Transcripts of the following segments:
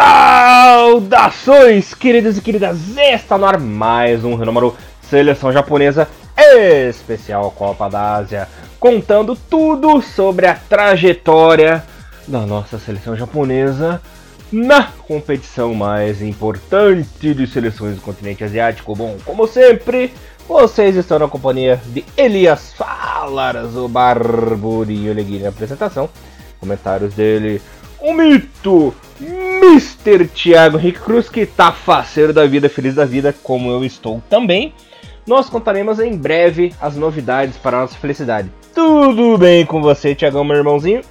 Saudações, queridos e queridas! Está no ar mais um Renomaru Seleção Japonesa Especial Copa da Ásia, contando tudo sobre a trajetória da nossa seleção japonesa na competição mais importante de seleções do continente asiático. Bom, como sempre, vocês estão na companhia de Elias Falas, o Barburinho Leguinho na apresentação. Comentários dele, o mito, Mr. Thiago Henrique Cruz, que tá faceiro da vida, feliz da vida, como eu estou também. Nós contaremos em breve as novidades para a nossa felicidade. Tudo bem com você, Thiagão, meu irmãozinho?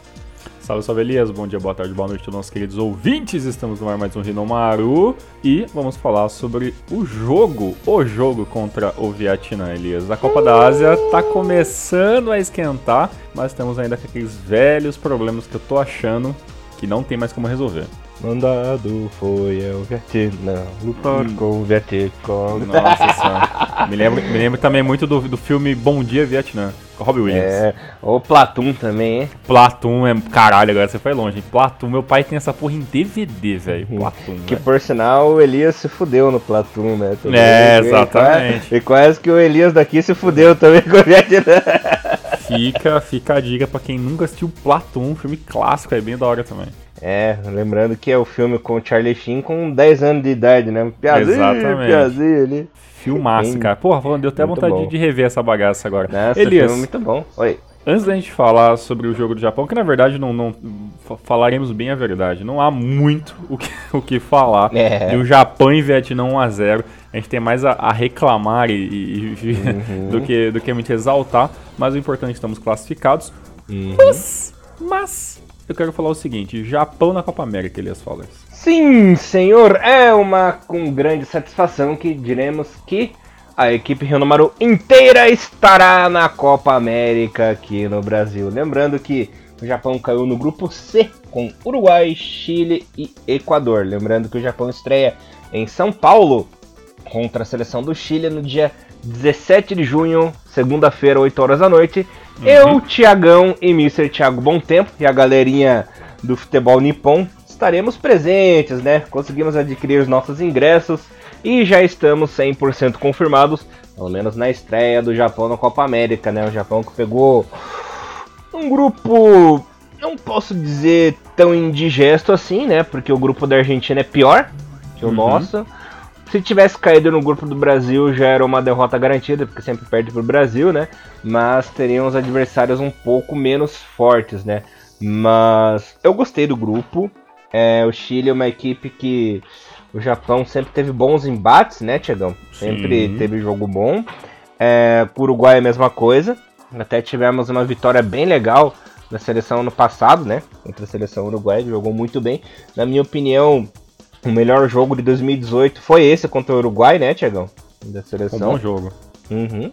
Salve, salve Elias, bom dia, boa tarde, boa noite, nossos queridos ouvintes. Estamos no ar mais um Rinomaru e vamos falar sobre o jogo, o jogo contra o Vietnã, Elias. A Copa da Ásia tá começando a esquentar, mas temos ainda aqueles velhos problemas que eu tô achando que não tem mais como resolver. Mandado foi o Vietnã, lutar hum. com o Vietcong. Nossa senhora. me, lembro, me lembro também muito do, do filme Bom Dia Vietnã, com Robbie Williams. É, o Platum também, hein? Platum é. Caralho, agora você foi longe, hein? Platum, meu pai tem essa porra em DVD, velho. Platum. Que véio. por sinal o Elias se fudeu no Platum, né? Também, é, exatamente. E quase, e quase que o Elias daqui se fudeu também com o Vietnã. Fica, fica a dica pra quem nunca assistiu Platum, um filme clássico, é bem da hora também. É, lembrando que é o filme com o Charlie Sheen com 10 anos de idade, né? Piazinho, Exatamente. piazinho ali. Filmaço, cara. Porra, falando, deu até vontade bom. de rever essa bagaça agora. Nossa, Elias, filme é muito bom. Oi. Antes da gente falar sobre o jogo do Japão, que na verdade não, não falaremos bem a verdade, não há muito o que, o que falar é. do Japão e Vietnã 1x0. A gente tem mais a, a reclamar e, e uhum. do, que, do que muito exaltar, mas o importante é que estamos classificados. Uhum. Mas, mas eu quero falar o seguinte: Japão na Copa América, Elias Fallers. Sim, senhor, é uma com grande satisfação que diremos que a equipe Renomaru inteira estará na Copa América aqui no Brasil. Lembrando que o Japão caiu no grupo C com Uruguai, Chile e Equador. Lembrando que o Japão estreia em São Paulo contra a seleção do Chile no dia 17 de junho, segunda-feira, 8 horas da noite. Uhum. Eu, Tiagão e Mr. Thiago Bom Tempo e a galerinha do futebol nipon estaremos presentes, né? Conseguimos adquirir os nossos ingressos e já estamos 100% confirmados, pelo menos na estreia do Japão na Copa América, né? O Japão que pegou um grupo, não posso dizer tão indigesto assim, né? Porque o grupo da Argentina é pior que o uhum. nosso. Se tivesse caído no grupo do Brasil já era uma derrota garantida, porque sempre perde pro Brasil, né? Mas teriam os adversários um pouco menos fortes, né? Mas eu gostei do grupo. É, o Chile é uma equipe que o Japão sempre teve bons embates, né, Tiagão? Sempre Sim. teve jogo bom. É, o Uruguai é a mesma coisa. Até tivemos uma vitória bem legal na seleção no passado, né? Contra a seleção uruguaia, jogou muito bem. Na minha opinião, o melhor jogo de 2018 foi esse contra o Uruguai, né, Tiagão? Da seleção. Um bom jogo. Uhum.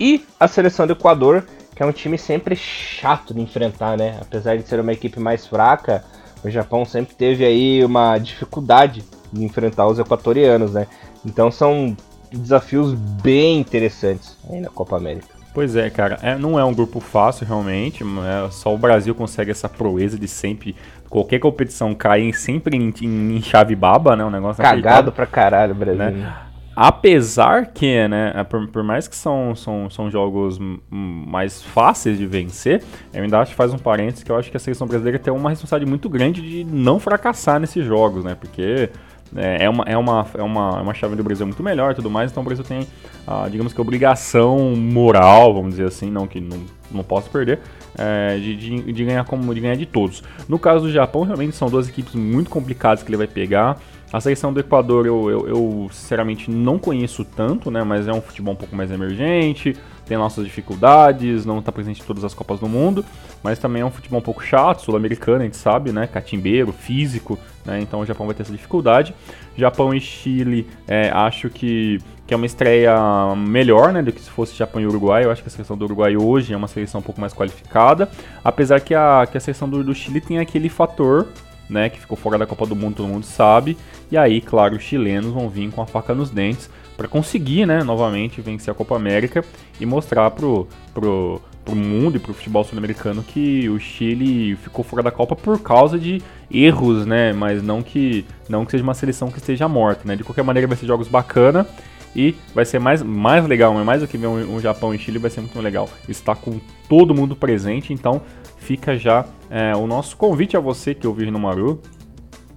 E a seleção do Equador, que é um time sempre chato de enfrentar, né? Apesar de ser uma equipe mais fraca, o Japão sempre teve aí uma dificuldade de enfrentar os equatorianos, né? Então são desafios bem interessantes aí na Copa América. Pois é, cara, é, não é um grupo fácil realmente, é, só o Brasil consegue essa proeza de sempre, qualquer competição cair sempre em, em, em chave baba, né, um negócio Cagado pra caralho, Brasil. Né? Apesar que, né, é, por, por, mais que são, são, são jogos mais fáceis de vencer, eu ainda acho que faz um parênteses que eu acho que a seleção brasileira tem uma responsabilidade muito grande de não fracassar nesses jogos, né, porque é, é, uma, é, uma, é, uma, é uma chave do Brasil muito melhor e tudo mais, então o Brasil tem, ah, digamos que, obrigação moral, vamos dizer assim, não que não, não posso perder, é, de, de, de, ganhar como, de ganhar de todos. No caso do Japão, realmente são duas equipes muito complicadas que ele vai pegar. A seleção do Equador eu, eu, eu, sinceramente não conheço tanto, né? Mas é um futebol um pouco mais emergente, tem nossas dificuldades, não está presente em todas as Copas do Mundo, mas também é um futebol um pouco chato, sul-americano, a gente sabe, né? Catimbeiro, físico, né? Então o Japão vai ter essa dificuldade. Japão e Chile, é, acho que, que é uma estreia melhor, né? Do que se fosse Japão e Uruguai. Eu acho que a seleção do Uruguai hoje é uma seleção um pouco mais qualificada, apesar que a, que a seleção do, do Chile tem aquele fator né, que ficou fora da Copa do Mundo, todo mundo sabe. E aí, claro, os chilenos vão vir com a faca nos dentes para conseguir, né, novamente vencer a Copa América e mostrar pro, pro, pro mundo e pro futebol sul-americano que o Chile ficou fora da Copa por causa de erros, né? Mas não que não que seja uma seleção que esteja morta, né? De qualquer maneira vai ser jogos bacana e vai ser mais, mais legal, mas mais do que ver um, um, Japão e Chile vai ser muito legal. Estar com todo mundo presente, então fica já é, o nosso convite a você que ouviu no Maru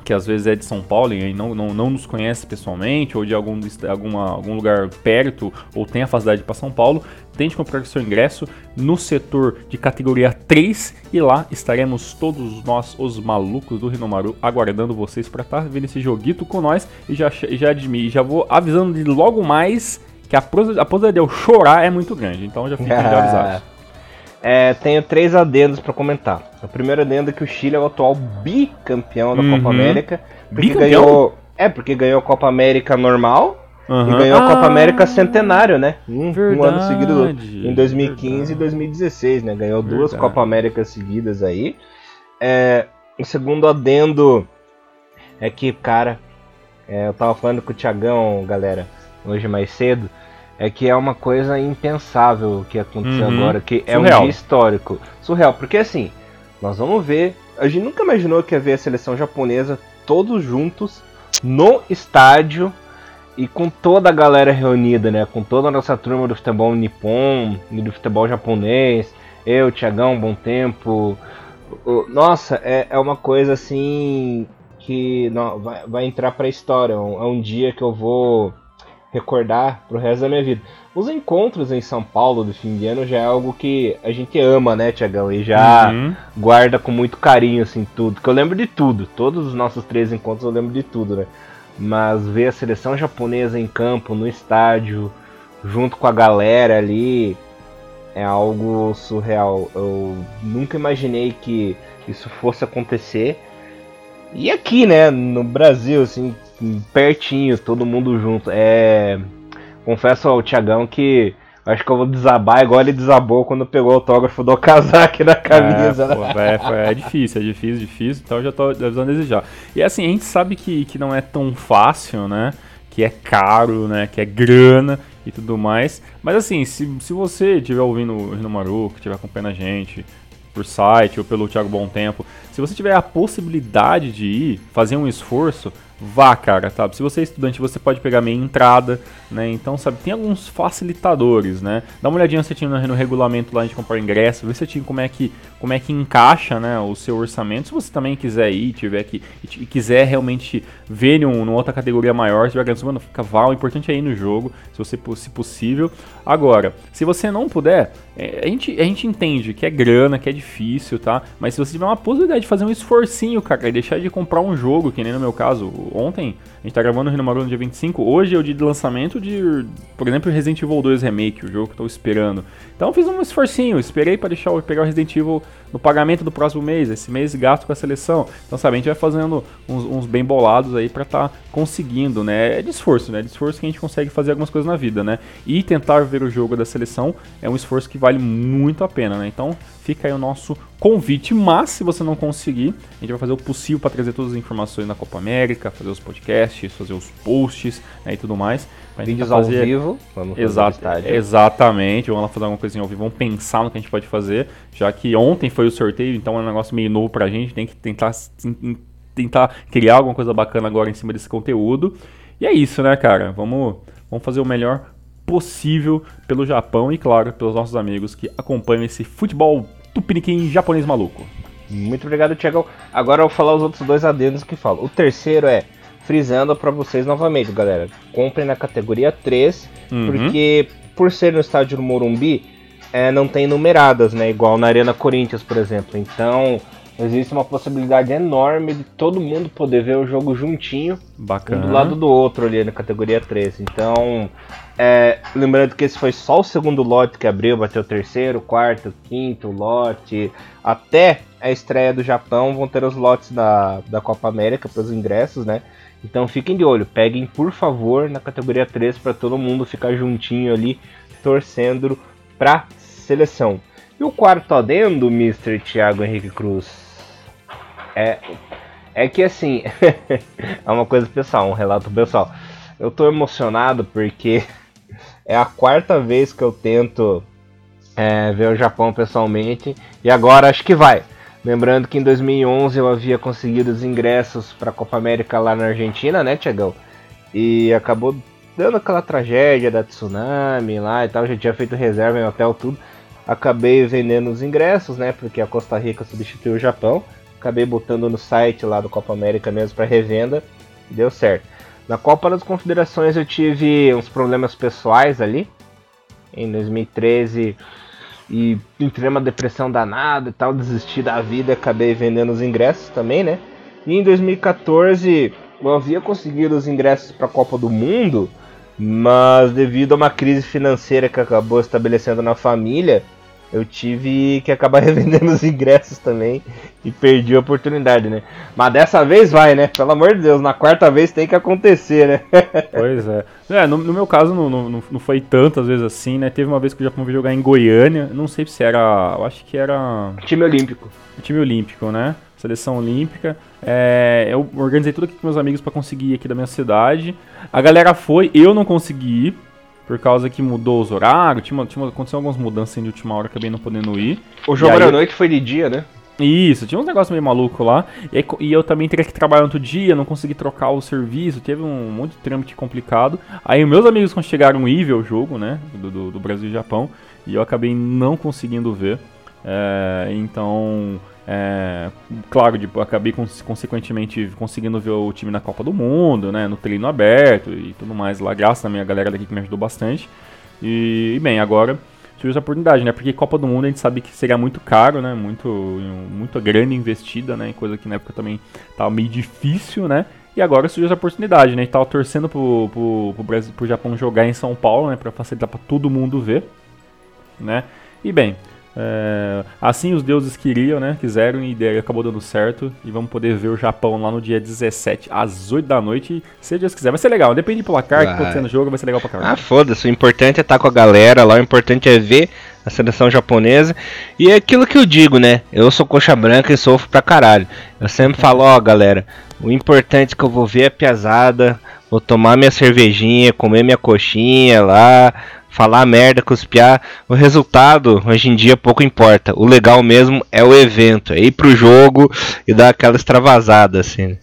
que às vezes é de São Paulo e não, não, não nos conhece pessoalmente, ou de algum, alguma, algum lugar perto, ou tem a facilidade para São Paulo, tente comprar seu ingresso no setor de categoria 3 e lá estaremos todos nós, os malucos do Rinomaru, aguardando vocês para estar tá vendo esse joguito com nós. E já, já, já vou avisando de logo mais que a possibilidade de eu chorar é muito grande, então já fiquem já avisados. É, tenho três adendos para comentar. O primeiro adendo é que o Chile é o atual bicampeão da uhum. Copa América. Porque bicampeão? ganhou. É, porque ganhou a Copa América normal uhum. e ganhou a Copa ah, América Centenário, né? Um, um, ano seguido em 2015 verdade. e 2016, né? Ganhou verdade. duas Copa Américas seguidas aí. É, o segundo adendo é que, cara, é, eu tava falando com o Thiagão, galera, hoje mais cedo é que é uma coisa impensável o que aconteceu uhum. agora, que é Surreal. um dia histórico. Surreal, porque assim, nós vamos ver. A gente nunca imaginou que ia ver a seleção japonesa todos juntos no estádio e com toda a galera reunida, né? Com toda a nossa turma do futebol nipom e do futebol japonês. Eu, Tiagão, Bom Tempo. Nossa, é, é uma coisa assim que não, vai, vai entrar pra história. É um, é um dia que eu vou recordar pro resto da minha vida. Os encontros em São Paulo do fim de ano já é algo que a gente ama, né, Tiagão? E já uhum. guarda com muito carinho, assim, tudo. Que eu lembro de tudo. Todos os nossos três encontros eu lembro de tudo, né? Mas ver a seleção japonesa em campo, no estádio, junto com a galera ali, é algo surreal. Eu nunca imaginei que isso fosse acontecer. E aqui, né, no Brasil, assim, pertinho, todo mundo junto. É. Confesso ao Tiagão que acho que eu vou desabar igual ele desabou quando pegou o autógrafo do casaco na camisa. É, pô, é, é, difícil, é difícil, difícil, então eu já tô avisando desejar. E assim, a gente sabe que, que não é tão fácil, né? Que é caro, né? Que é grana e tudo mais. Mas assim, se, se você estiver ouvindo o Rino Maru, que estiver acompanhando a gente por site ou pelo Thiago Bom Tempo, se você tiver a possibilidade de ir, fazer um esforço, vá, cara, sabe? Se você é estudante, você pode pegar meia entrada, né? Então, sabe, tem alguns facilitadores, né? Dá uma olhadinha se tinha no, regulamento lá de comprar ingresso, vê se tinha como é que como é que encaixa, né, o seu orçamento. Se você também quiser ir, tiver que e, quiser realmente ver em outra categoria maior, se tiver mano, fica vá, o importante é ir no jogo, se você se possível. Agora, se você não puder, é, a gente, a gente entende que é grana, que é difícil, tá? Mas se você tiver uma possibilidade de fazer um esforcinho, cara, e deixar de comprar um jogo, que nem no meu caso, ontem, a gente tá gravando o Renomaru no dia 25, hoje é o dia de lançamento de, por exemplo, Resident Evil 2 Remake, o jogo que eu tô esperando. Então eu fiz um esforcinho, esperei para deixar pegar o Resident Evil no pagamento do próximo mês, esse mês gasto com a seleção. Então, sabe, a gente vai fazendo uns, uns bem bolados aí para tá conseguindo, né? É de esforço, né? É de esforço que a gente consegue fazer algumas coisas na vida, né? E tentar ver o jogo da seleção é um esforço que vale muito a pena, né? Então, fica aí o nosso convite, mas se você não conseguir, a gente vai fazer o possível para trazer todas as informações da Copa América, fazer os podcasts, fazer os posts né, e tudo mais. Vídeos fazer... ao vivo, vamos Exato, Exatamente, vamos lá fazer alguma coisinha ao vivo, vamos pensar no que a gente pode fazer, já que ontem foi o sorteio, então é um negócio meio novo pra gente, tem que tentar, tentar criar alguma coisa bacana agora em cima desse conteúdo. E é isso, né, cara? Vamos, vamos fazer o melhor possível pelo Japão e, claro, pelos nossos amigos que acompanham esse futebol tupiniquim japonês maluco. Muito obrigado, Tiagão. Agora eu vou falar os outros dois adendos que falam. O terceiro é, frisando para vocês novamente, galera, comprem na categoria 3, uhum. porque por ser no estádio do Morumbi, é, não tem numeradas, né? Igual na Arena Corinthians, por exemplo. Então, existe uma possibilidade enorme de todo mundo poder ver o jogo juntinho, Bacana. um do lado do outro ali na categoria 3. Então, é, lembrando que esse foi só o segundo lote que abriu, bateu o terceiro, quarto, quinto lote. Até a estreia do Japão vão ter os lotes da, da Copa América para os ingressos, né? Então fiquem de olho, peguem por favor na categoria 3 para todo mundo ficar juntinho ali, torcendo para seleção. E o quarto adendo, Mr. Thiago Henrique Cruz, é, é que assim, é uma coisa pessoal, um relato pessoal. Eu tô emocionado porque é a quarta vez que eu tento é, ver o Japão pessoalmente. E agora acho que vai. Lembrando que em 2011 eu havia conseguido os ingressos para a Copa América lá na Argentina, né, Tiagão? E acabou dando aquela tragédia da tsunami lá e tal. Já tinha feito reserva em hotel, tudo. Acabei vendendo os ingressos, né? Porque a Costa Rica substituiu o Japão. Acabei botando no site lá do Copa América mesmo para revenda. Deu certo. Na Copa das Confederações eu tive uns problemas pessoais ali. Em 2013 e entrei numa depressão danada e tal, desisti da vida, acabei vendendo os ingressos também, né? E em 2014 eu havia conseguido os ingressos para a Copa do Mundo, mas devido a uma crise financeira que acabou estabelecendo na família, eu tive que acabar revendendo os ingressos também e perdi a oportunidade, né? Mas dessa vez vai, né? Pelo amor de Deus, na quarta vez tem que acontecer, né? pois é. É, no, no meu caso não, não, não, foi tantas vezes assim, né? Teve uma vez que eu já fui jogar em Goiânia, não sei se era. Eu acho que era. Time Olímpico. Time Olímpico, né? Seleção Olímpica. É, eu organizei tudo aqui com meus amigos para conseguir ir aqui da minha cidade. A galera foi, eu não consegui ir por causa que mudou os horários, tinha, tinha aconteceu algumas mudanças assim, de última hora, acabei não podendo ir. O jogo era à noite foi de dia, né? Isso, tinha uns negócios meio maluco lá. E, e, eu também teria que trabalhar outro dia, não consegui trocar o serviço, teve um monte de trâmite complicado. Aí meus amigos quando chegaram ir ver o jogo, né? Do, do, do Brasil e Japão, e eu acabei não conseguindo ver. É, então é, claro, tipo, acabei cons consequentemente conseguindo ver o time na Copa do Mundo, né, no treino aberto e tudo mais lá, graças à minha galera daqui que me ajudou bastante. E, e, bem, agora tive essa oportunidade, né, porque Copa do Mundo a gente sabe que seria muito caro, né, muito, muito grande investida, né, coisa que na época também tava meio difícil, né, e agora surgiu essa oportunidade, né, a gente tava torcendo pro, pro, pro, Brasil, pro Japão jogar em São Paulo, né, pra facilitar pra todo mundo ver, né, e bem, é, assim os deuses queriam, né? Quiseram e acabou dando certo. E vamos poder ver o Japão lá no dia 17, às 8 da noite. Se Deus quiser. Vai ser legal. Depende do placar vai. que pode ser no jogo, vai ser legal pra caramba. Ah, foda-se. O importante é estar com a galera lá. O importante é ver a seleção japonesa. E é aquilo que eu digo, né? Eu sou coxa branca e sofro pra caralho. Eu sempre falo, ó, galera. O importante que eu vou ver é piazada. Vou tomar minha cervejinha, comer minha coxinha lá falar merda, cuspiar, o resultado hoje em dia pouco importa. O legal mesmo é o evento, é ir pro jogo e dar aquela extravasada, assim.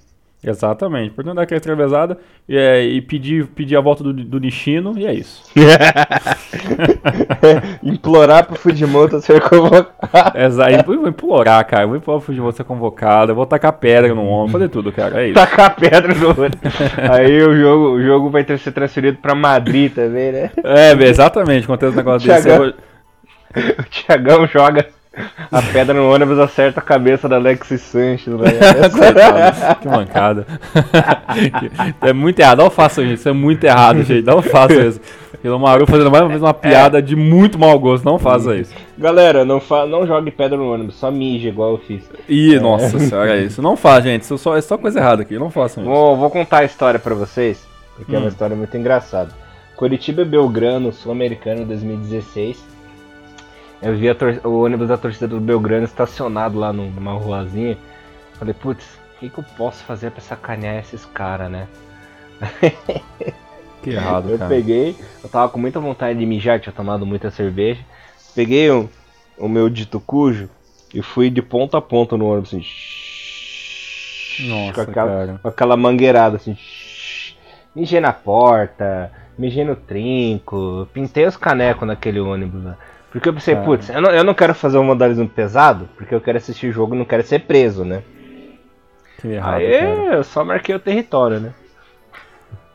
Exatamente. Por não dar aquela extravasada e, é, e pedir, pedir a volta do, do Nishino, e é isso. implorar pro Fujimoto ser convocado. Exato. Vou implorar, cara. Vou implorar pro Fujimoto ser convocado. Eu vou tacar pedra no ombro, fazer tudo, cara. É isso. Tacar pedra no ombro. Aí o jogo, o jogo vai ter, ser transferido pra Madrid também, né? É, exatamente. Acontece um negócio desse. Vou... O Thiagão joga a pedra no ônibus acerta a cabeça da Alexis Sanches. Né? que mancada. é muito errado. Não façam isso. Isso é muito errado, gente. Não façam isso. Maru fazendo mais uma vez uma piada é. de muito mau gosto. Não faça isso. Galera, não, fa não jogue pedra no ônibus. Só mija igual eu fiz. Ih, é. nossa senhora, é isso. Não faz, gente. Isso só, é só coisa errada aqui. Não façam isso. Vou, vou contar a história pra vocês. Porque hum. é uma hum. história muito engraçada. Curitiba Belgrano, Sul-Americano 2016 eu vi o ônibus da torcida do Belgrano estacionado lá numa ruazinha. Falei, putz, o que, que eu posso fazer pra sacanear esses caras, né? Que errado, eu cara. Eu peguei, eu tava com muita vontade de mijar, tinha tomado muita cerveja. Peguei o, o meu dito cujo e fui de ponta a ponta no ônibus, assim. Nossa, com aquela, cara. Com aquela mangueirada, assim. Mijei na porta, mijei no trinco, pintei os canecos naquele ônibus lá. Porque eu pensei, putz, eu não, eu não quero fazer um vandalismo pesado, porque eu quero assistir o jogo e não quero ser preso, né? Que errado, Aí cara. eu só marquei o território, né?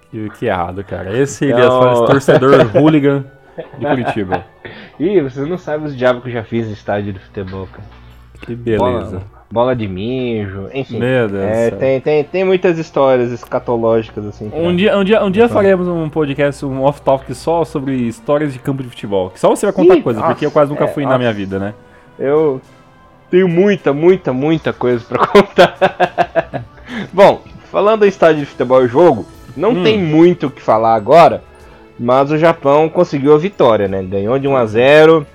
Que, que errado, cara. Esse então... Elias torcedor hooligan de Curitiba. Ih, vocês não sabem os diabos que eu já fiz no estádio de futebol, cara. Que beleza. Bola, bola de mijo, enfim. Meu Deus é, tem, tem, tem muitas histórias escatológicas assim. Um dia, um dia, um dia faremos um podcast, um off-topic só sobre histórias de campo de futebol. Que só você vai contar Ih, coisa, nossa, porque eu quase nunca é, fui nossa. na minha vida, né? Eu tenho muita, muita, muita coisa para contar. Bom, falando em estádio de futebol e jogo, não hum. tem muito o que falar agora, mas o Japão conseguiu a vitória, né? Ganhou de 1 a 0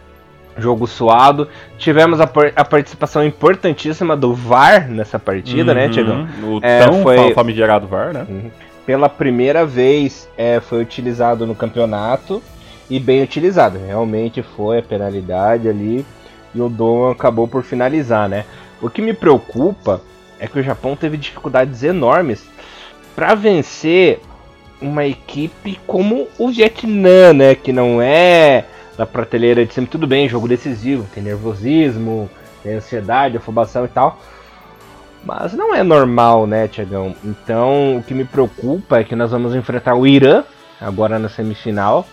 jogo suado. Tivemos a, a, participação importantíssima do VAR nessa partida, né, uhum, né, Tiagão? O é, tão foi, famigerado VAR, né? Uhum. Pela primeira vez é, foi utilizado no campeonato. e bem utilizado. Realmente foi a penalidade ali e o Dom acabou por finalizar, né? O que me preocupa é que o Japão teve dificuldades enormes para vencer uma equipe como o Vietnã, né? Que não é da prateleira de sempre tudo bem, jogo decisivo, tem nervosismo, tem ansiedade, afobação e tal. Mas não é normal, né, Tiagão? Então o que me preocupa é que nós vamos enfrentar o Irã agora na semifinal.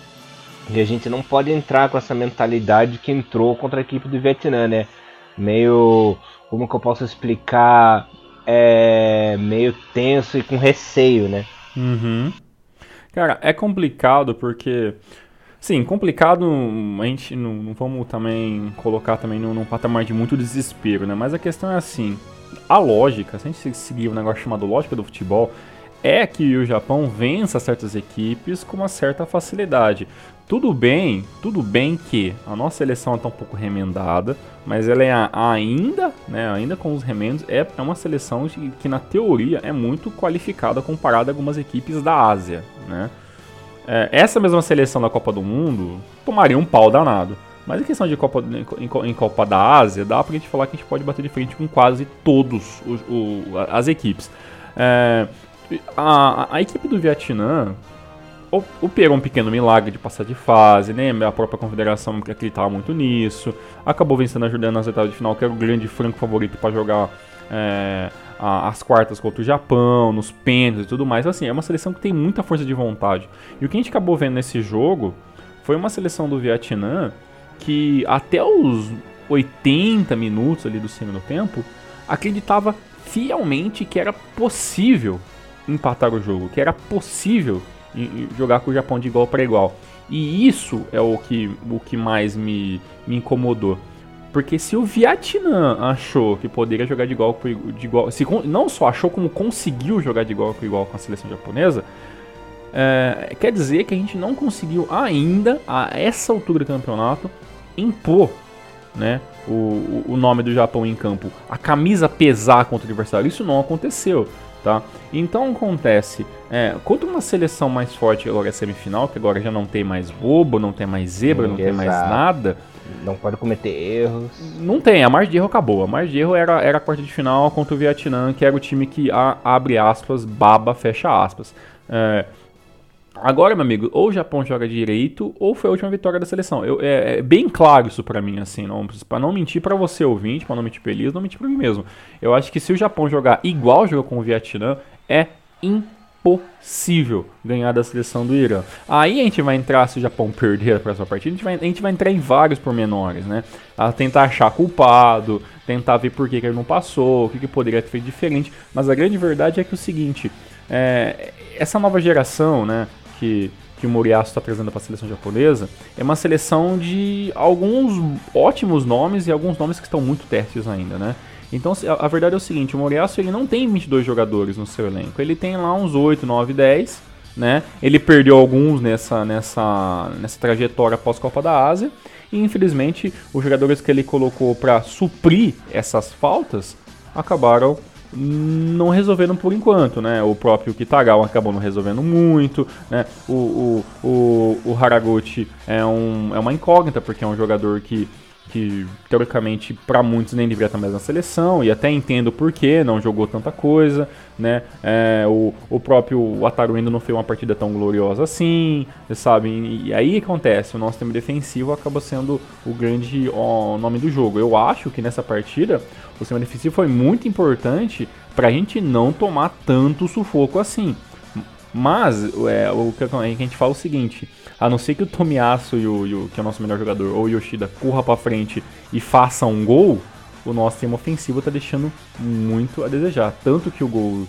E a gente não pode entrar com essa mentalidade que entrou contra a equipe do Vietnã, né? Meio. Como que eu posso explicar? É. Meio tenso e com receio, né? Uhum. Cara, é complicado porque. Sim, complicado, a gente não, não vamos também colocar também num, num, patamar de muito desespero, né? Mas a questão é assim, a lógica, se a gente seguir um negócio chamado lógica do futebol, é que o Japão vença certas equipes com uma certa facilidade. Tudo bem, tudo bem que a nossa seleção está um pouco remendada, mas ela é ainda, né, ainda com os remendos, é, é uma seleção que, que na teoria é muito qualificada comparada a algumas equipes da Ásia, né? É, essa mesma seleção da Copa do Mundo tomaria um pau danado. Mas em questão de Copa, em, em Copa da Ásia, dá pra gente falar que a gente pode bater de frente com quase todos os, o, as equipes. É, a, a, equipe do Vietnã operou um pequeno milagre de passar de fase, né? A própria confederação acreditava muito nisso. Acabou vencendo a Jordânia nas oitavas de final, que era o grande franco favorito para jogar é, as quartas contra o Japão, nos pênaltis e tudo mais. Assim, é uma seleção que tem muita força de vontade. E o que a gente acabou vendo nesse jogo foi uma seleção do Vietnã que até os 80 minutos ali do segundo tempo acreditava fielmente que era possível empatar o jogo, que era possível jogar com o Japão de igual para igual. E isso é o que, o que mais me, me incomodou. Porque se o Vietnã achou que poderia jogar de igual de igual, se, não só achou como conseguiu jogar de igual com igual com a seleção japonesa, é, quer dizer que a gente não conseguiu ainda, a essa altura do campeonato, impor né, o, o nome do Japão em campo, a camisa pesar contra o adversário. Isso não aconteceu. Tá? Então acontece, é, contra uma seleção mais forte agora é semifinal, que agora já não tem mais bobo, não tem mais zebra, não tem mais nada. Não pode cometer erros. Não tem, a margem de erro acabou. A margem de erro era, era a quarta de final contra o Vietnã, que era o time que a, abre aspas, baba, fecha aspas. É, Agora, meu amigo, ou o Japão joga direito, ou foi a última vitória da seleção. Eu, é, é bem claro isso para mim, assim, não, para não mentir para você ouvinte, para não mentir pra Elias, não mentir para mim mesmo. Eu acho que se o Japão jogar igual jogou com o Vietnã, é impossível ganhar da seleção do Irã. Aí a gente vai entrar, se o Japão perder a próxima partida, a gente vai, a gente vai entrar em vários pormenores, né? A tentar achar culpado, tentar ver por que, que ele não passou, o que, que poderia ter feito diferente. Mas a grande verdade é que é o seguinte, é, essa nova geração, né? que, que o Moriaço está trazendo para a seleção japonesa é uma seleção de alguns ótimos nomes e alguns nomes que estão muito testes ainda, né? Então a, a verdade é o seguinte, o Moriaço ele não tem 22 jogadores no seu elenco, ele tem lá uns 8, 9, 10, né? Ele perdeu alguns nessa, nessa, nessa trajetória pós-Copa da Ásia e infelizmente os jogadores que ele colocou para suprir essas faltas acabaram não resolveram por enquanto, né? O próprio Kitagawa acabou não resolvendo muito, né? O, o, o, o Haraguchi é, um, é uma incógnita, porque é um jogador que, que teoricamente, para muitos, nem deveria estar mais na seleção, e até entendo por que não jogou tanta coisa, né? É, o, o próprio Ataru ainda não fez uma partida tão gloriosa assim, sabe? E, e aí acontece, o nosso time defensivo acaba sendo o grande ó, nome do jogo. Eu acho que nessa partida o sistema defensivo foi muito importante para a gente não tomar tanto sufoco assim. Mas é, o que a gente fala é o seguinte: a não ser que o Tomiasso, e o, e o, que é o nosso melhor jogador, ou o Yoshida, corra para frente e faça um gol, o nosso time ofensivo está deixando muito a desejar. Tanto que o gol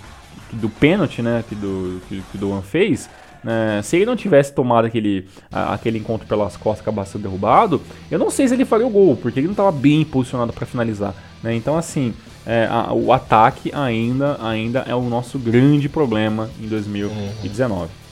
do pênalti, né, que, do, que, que o Doan fez, né, se ele não tivesse tomado aquele, a, aquele encontro pelas costas, acabasse sendo derrubado, eu não sei se ele faria o gol, porque ele não estava bem posicionado para finalizar. Né? Então, assim, é, a, o ataque ainda, ainda é o nosso grande problema em 2019. Uhum.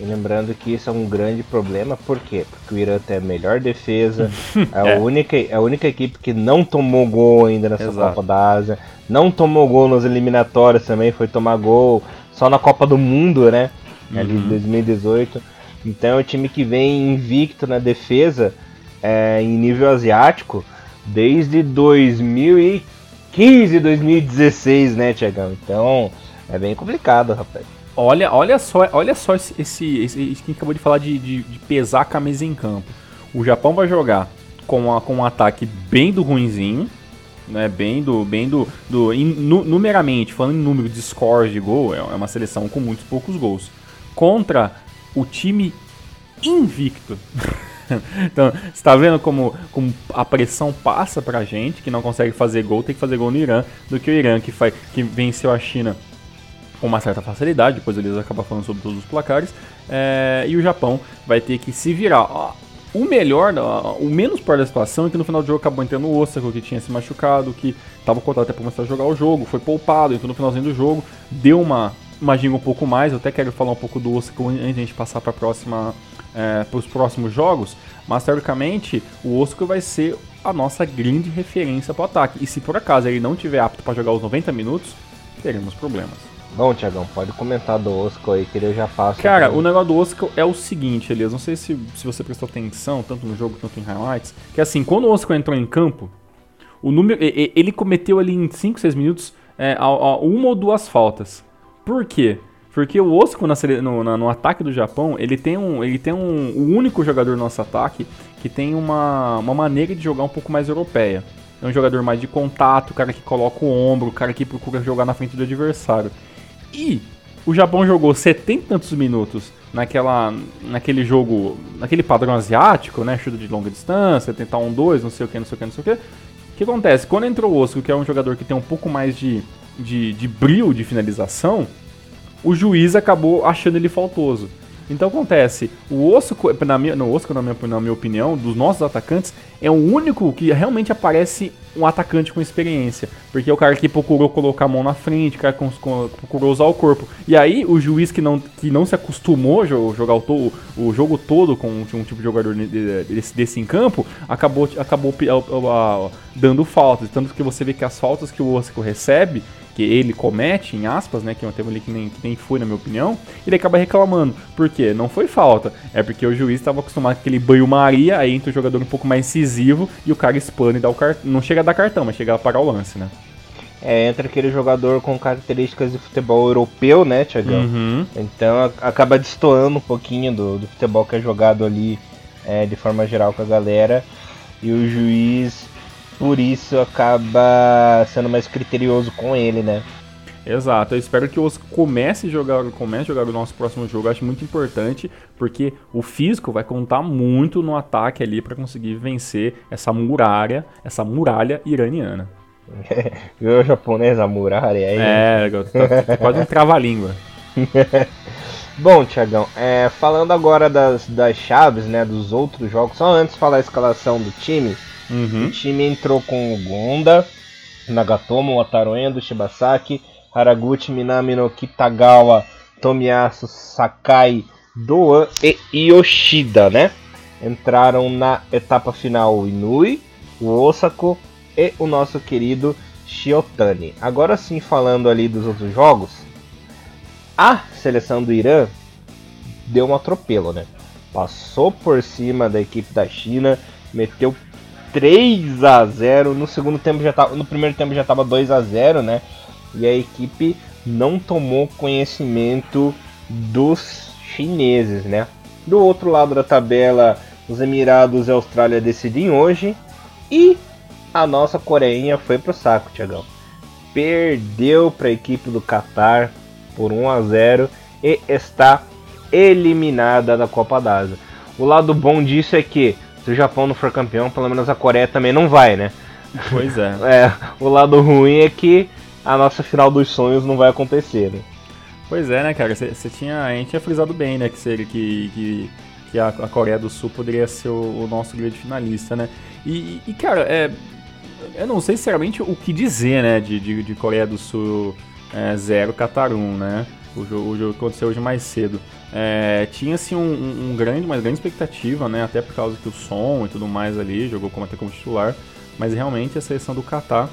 E lembrando que isso é um grande problema, por quê? Porque o Irã tem a melhor defesa, é, a, única, é a única equipe que não tomou gol ainda nessa Exato. Copa da Ásia, não tomou gol nas eliminatórias também, foi tomar gol só na Copa do Mundo, né? Uhum. Ali em 2018. Então é um time que vem invicto na defesa é, em nível asiático desde 2015, 2016, né, Tiagão? Então é bem complicado, rapaz. Olha, olha só, olha só esse, esse, esse que acabou de falar de, de, de, pesar a camisa em campo. O Japão vai jogar com, a, com um ataque bem do ruinzinho, né? Bem do, bem do, do in, nu, numeramente, falando em número de scores de gol, é, é uma seleção com muitos poucos gols. Contra o time invicto. então, você está vendo como, como a pressão passa pra gente, que não consegue fazer gol, tem que fazer gol no Irã, do que o Irã, que, faz, que venceu a China com uma certa facilidade, depois eles acabam falando sobre todos os placares, é, e o Japão vai ter que se virar. O melhor, o menos pior da situação é que no final do jogo acabou entrando o Osaka, que tinha se machucado, que estava contado até para começar a jogar o jogo, foi poupado, então no finalzinho do jogo deu uma, uma um pouco mais. Eu até quero falar um pouco do Osaka antes de a gente passar para próxima é, para os próximos jogos, mas teoricamente o Osaka vai ser a nossa grande referência para o ataque. E se por acaso ele não tiver apto para jogar os 90 minutos, teremos problemas. Bom, Tiagão, pode comentar do Oscar aí, que eu já faço. Cara, aqui. o negócio do Oscar é o seguinte, Elias, não sei se, se você prestou atenção, tanto no jogo quanto em highlights, que assim, quando o Oscar entrou em campo, o número, ele cometeu ali em 5, 6 minutos é, uma ou duas faltas. Por quê? Porque o Oscar no, no, no, ataque do Japão, ele tem um. Ele tem um. O único jogador no nosso ataque que tem uma, uma maneira de jogar um pouco mais europeia. É um jogador mais de contato, o cara que coloca o ombro, o cara que procura jogar na frente do adversário. E o Japão jogou 70 e tantos minutos naquela, naquele jogo, naquele padrão asiático, né? Chute de longa distância, tentar um 2, não sei o que, não sei o que, não sei o que. O que acontece? Quando entrou o Osco, que é um jogador que tem um pouco mais de, de, de brilho de finalização, o juiz acabou achando ele faltoso. Então acontece, o Osco, na minha, no Osco, na minha, na minha opinião, dos nossos atacantes, é o único que realmente aparece um atacante com experiência. Porque é o cara que procurou colocar a mão na frente, o cara que procurou usar o corpo. E aí o juiz que não, que não se acostumou a jogar o, o jogo todo com um, tipo de jogador desse, desse em campo, acabou, acabou dando faltas. Tanto que você vê que as faltas que o Osco recebe que ele comete, em aspas, né, que é um termo ali que nem, que nem foi na minha opinião, ele acaba reclamando. Por quê? Não foi falta, é porque o juiz estava acostumado com aquele banho-maria, aí entra o jogador um pouco mais incisivo e o cara espana e dá o cartão. Não chega a dar cartão, mas chega a parar o lance, né? É, entra aquele jogador com características de futebol europeu, né, Tiagão? Uhum. Então acaba destoando um pouquinho do, do futebol que é jogado ali é, de forma geral com a galera. E o juiz por isso acaba sendo mais criterioso com ele, né? Exato, eu espero que os comece a jogar, comece a jogar o nosso próximo jogo, eu acho muito importante, porque o físico vai contar muito no ataque ali para conseguir vencer essa muralha, essa muralha iraniana. Viu o japonês, a muralha aí? É, tá, tá quase um trava-língua. Bom, Tiagão, é, falando agora das, das chaves, né, dos outros jogos, só antes de falar a escalação do time, Uhum. O time entrou com o Gonda, Nagatomo, Wataru Endo, Shibasaki, Haraguchi, Minami no Kitagawa, Tomiyasu, Sakai, Doan e Yoshida, né? Entraram na etapa final o Inui, o Osako e o nosso querido Shiotani. Agora sim, falando ali dos outros jogos, a seleção do Irã deu um atropelo, né? Passou por cima da equipe da China, meteu 3 a 0 No segundo tempo já tava, no primeiro tempo já estava 2 a 0 né? E a equipe não tomou conhecimento dos chineses, né? Do outro lado da tabela, os Emirados e a Austrália decidem hoje. E a nossa Coreinha foi pro saco, Tiagão. Perdeu para a equipe do Qatar por 1 a 0 e está eliminada da Copa d'Asa. O lado bom disso é que se o Japão não for campeão, pelo menos a Coreia também não vai, né? Pois é. é o lado ruim é que a nossa final dos sonhos não vai acontecer, né? Pois é, né, cara? Você tinha. A gente tinha frisado bem, né? Que, seria, que, que, que a, a, Coreia do Sul poderia ser o, o nosso grande finalista, né? E, e, cara, é, eu não sei sinceramente o que dizer, né? De, de, de Coreia do Sul 0, é, Qatar 1, né? O jogo, o jogo aconteceu hoje mais cedo. É, tinha assim um, um, grande, uma grande expectativa, né? Até por causa que o som e tudo mais ali jogou como até como titular, mas realmente a seleção do Qatar,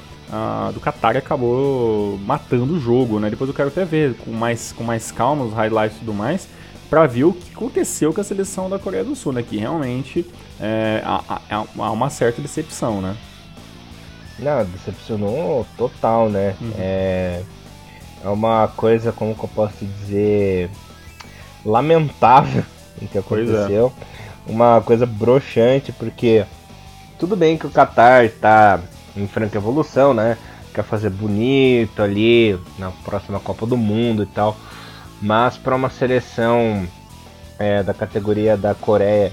do Qatar acabou matando o jogo, né? Depois eu quero até ver com mais com mais calma os highlights e tudo mais, para ver o que aconteceu com a seleção da Coreia do Sul, né? Que realmente é, há, há uma certa decepção, né? Não, decepcionou total, né? Uhum. É, é uma coisa, como que eu posso dizer, lamentável o que é. aconteceu. É. Uma coisa broxante, porque tudo bem que o Qatar está em franca evolução, né? Quer fazer bonito ali na próxima Copa do Mundo e tal. Mas para uma seleção é, da categoria da Coreia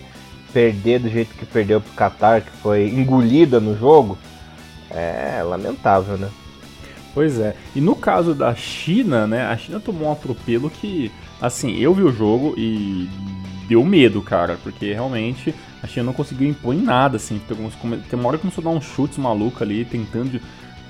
perder do jeito que perdeu pro Qatar, que foi engolida no jogo, é lamentável, né? Pois é. E no caso da China, né? A China tomou um atropelo que, assim, eu vi o jogo e deu medo, cara, porque realmente a China não conseguiu impor em nada, assim. Tem uma hora que começou a dar uns chutes malucos ali, tentando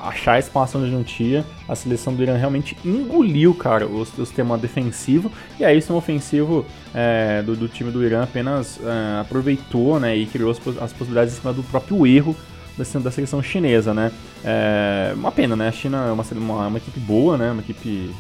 achar espaço onde não tinha. A seleção do Irã realmente engoliu, cara, o, o sistema defensivo. E aí o sistema ofensivo é, do, do, time do Irã apenas é, aproveitou, né, e criou as, as possibilidades em cima do próprio erro da, da seleção chinesa, né. É uma pena, né, a China é uma, uma, uma equipe boa, né, uma equipe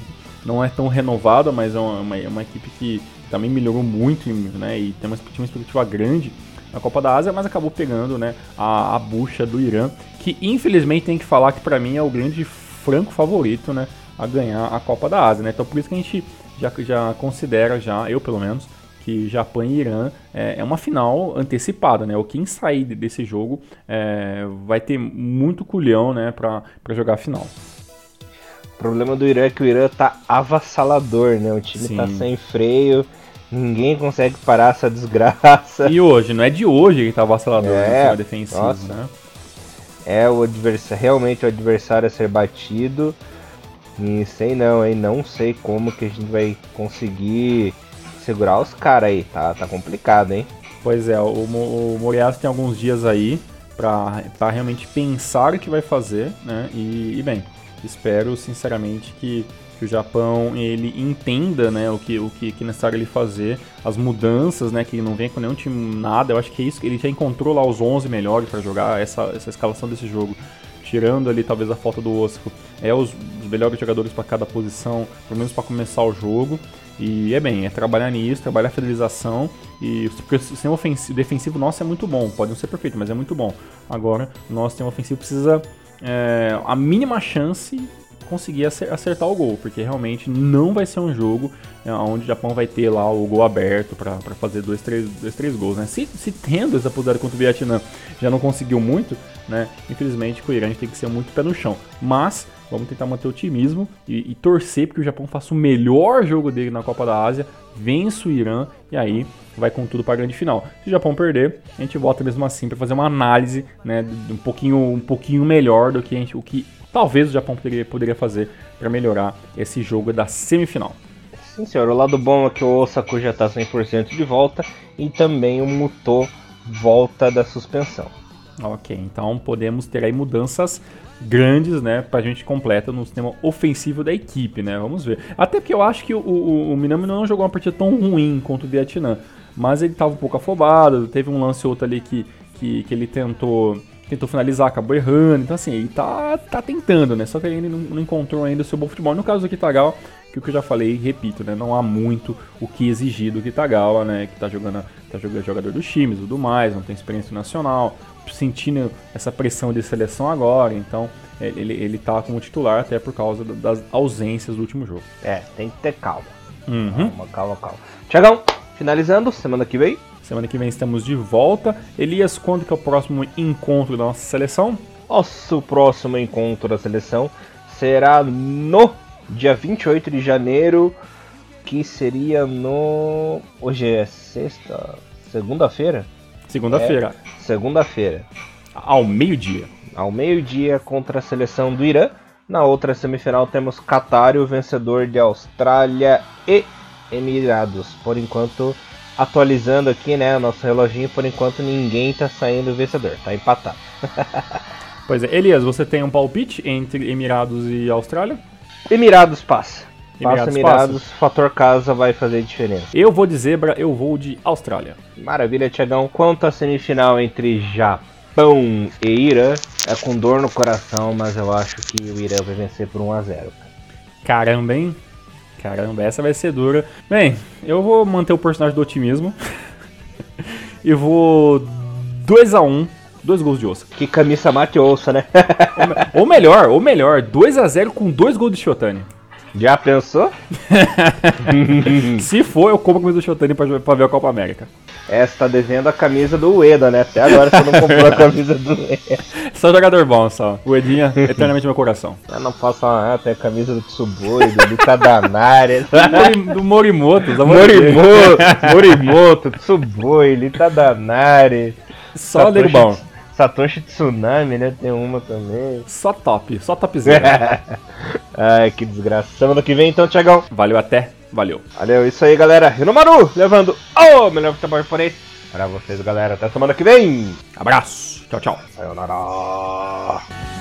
não é tão renovada, mas é uma, uma, equipe que também melhorou muito, né, e tem uma, tem uma expectativa grande na Copa da Ásia, mas acabou pegando né, a, a bucha do Irã, que infelizmente tem que falar que para mim é o grande franco favorito né, a ganhar a Copa da Ásia. Né? Então por isso que a gente já, já considera, já, eu pelo menos, que Japão e Irã é, é uma final antecipada, né? O quem sair desse jogo é, vai ter muito culhão, né, para jogar a final. O problema do Irã é que o Irã tá avassalador, né? O time tá Sim. tá sem freio. Ninguém consegue parar essa desgraça. E hoje, não é de hoje que tá vacilador é, no defensivo, nossa. né? É o adversário, realmente o adversário a ser batido. E sei não, hein? Não sei como que a gente vai conseguir segurar os caras aí. Tá, tá complicado, hein? Pois é, o, o Moriarty tem alguns dias aí pra realmente pensar o que vai fazer, né? E, e bem, espero sinceramente que que o Japão ele entenda né, o, que, o que, que é necessário ele fazer, as mudanças, né, que não vem com nenhum time nada. Eu acho que é isso ele já encontrou lá os 11 melhores para jogar essa, essa escalação desse jogo. Tirando ali talvez a falta do Osco, é os, os melhores jogadores para cada posição, pelo menos para começar o jogo. E é bem, é trabalhar nisso, trabalhar a fidelização. E porque o sistema ofensivo, defensivo nosso é muito bom, pode não ser perfeito, mas é muito bom. Agora, nosso sistema ofensivo precisa é, a mínima chance conseguir acertar o gol, porque realmente não vai ser um jogo né, onde o Japão vai ter lá o gol aberto para fazer dois três, dois, três gols. Né? Se, se tendo essa possibilidade contra o Vietnã já não conseguiu muito, né? infelizmente com o Irã a gente tem que ser muito pé no chão. Mas vamos tentar manter o otimismo e, e torcer porque o Japão faça o melhor jogo dele na Copa da Ásia, vença o Irã e aí vai com tudo para a grande final. Se o Japão perder, a gente volta mesmo assim para fazer uma análise, né, um pouquinho, um pouquinho melhor do que gente, o que talvez o Japão poderia, poderia fazer para melhorar esse jogo da semifinal. Sim, senhor. O lado bom é que o Osaka já está 100% de volta e também o Muto volta da suspensão. Ok, então podemos ter aí mudanças grandes, né, pra gente completa no sistema ofensivo da equipe, né, vamos ver. Até porque eu acho que o, o, o Minami não jogou uma partida tão ruim contra o Vietnã, mas ele estava um pouco afobado, teve um lance outro ali que, que, que ele tentou tentou finalizar, acabou errando. Então, assim, ele tá, tá tentando, né? Só que ele não, não encontrou ainda o seu bom futebol. No caso do Kitagawa, que o que eu já falei, repito, né? Não há muito o que exigir do Kitagawa, né? Que tá jogando, tá jogando jogador dos times tudo mais, não tem experiência nacional, sentindo essa pressão de seleção agora. Então, é, ele, ele tá como titular até por causa das ausências do último jogo. É, tem que ter calma. Uhum. Calma, calma, calma. Tiagão, finalizando, semana que vem Semana que vem estamos de volta. Elias, quando que é o próximo encontro da nossa seleção? Nosso próximo encontro da seleção será no dia 28 de janeiro, que seria no. Hoje é sexta. Segunda-feira? Segunda-feira. É, segunda-feira. Ao meio-dia. Ao meio-dia contra a seleção do Irã. Na outra semifinal temos Qatar, o vencedor de Austrália e Emirados. Por enquanto, atualizando aqui, né, o nosso reloginho, por enquanto ninguém tá saindo vencedor, tá empatado. pois é, Elias, você tem um palpite entre Emirados e Austrália? Emirados passa. Emirados passa Emirados, passa. fator casa vai fazer diferença. Eu vou de zebra, eu vou de Austrália. Maravilha, Tiagão. Quanto à semifinal entre Japão e Irã, é com dor no coração, mas eu acho que o Irã vai vencer por 1 a 0 Caramba, hein? caramba, essa vai ser dura. Bem, eu vou manter o personagem do otimismo. e vou 2 a 1 um, dois gols de Ossa. Que camisa mate ouça, né? ou melhor, ou melhor, 2 a 0 com dois gols de Shotani. Já pensou? Se for, eu como a camisa do Shotani pra, pra ver a Copa América. É, você tá devendo a camisa do Ueda, né? Até agora você não comprou a camisa do Ueda. Só jogador bom, só. O Edinha, eternamente meu coração. Eu não posso ah, tem a camisa do Tsuboi, do Litadanari. do Morimoto. Morimoto, Morimoto, Tsuboi, Litadanari. Só nego bom. Satoshi Tsunami, né? Tem uma também. Só top, só topzera. Ai, que desgraça. Semana que vem então, Tiagão. Valeu até. Valeu. Valeu, isso aí, galera. Rinomaru levando o melhor futebol japonês para vocês, galera. Até semana que vem. Abraço. Tchau, tchau. Sayonara.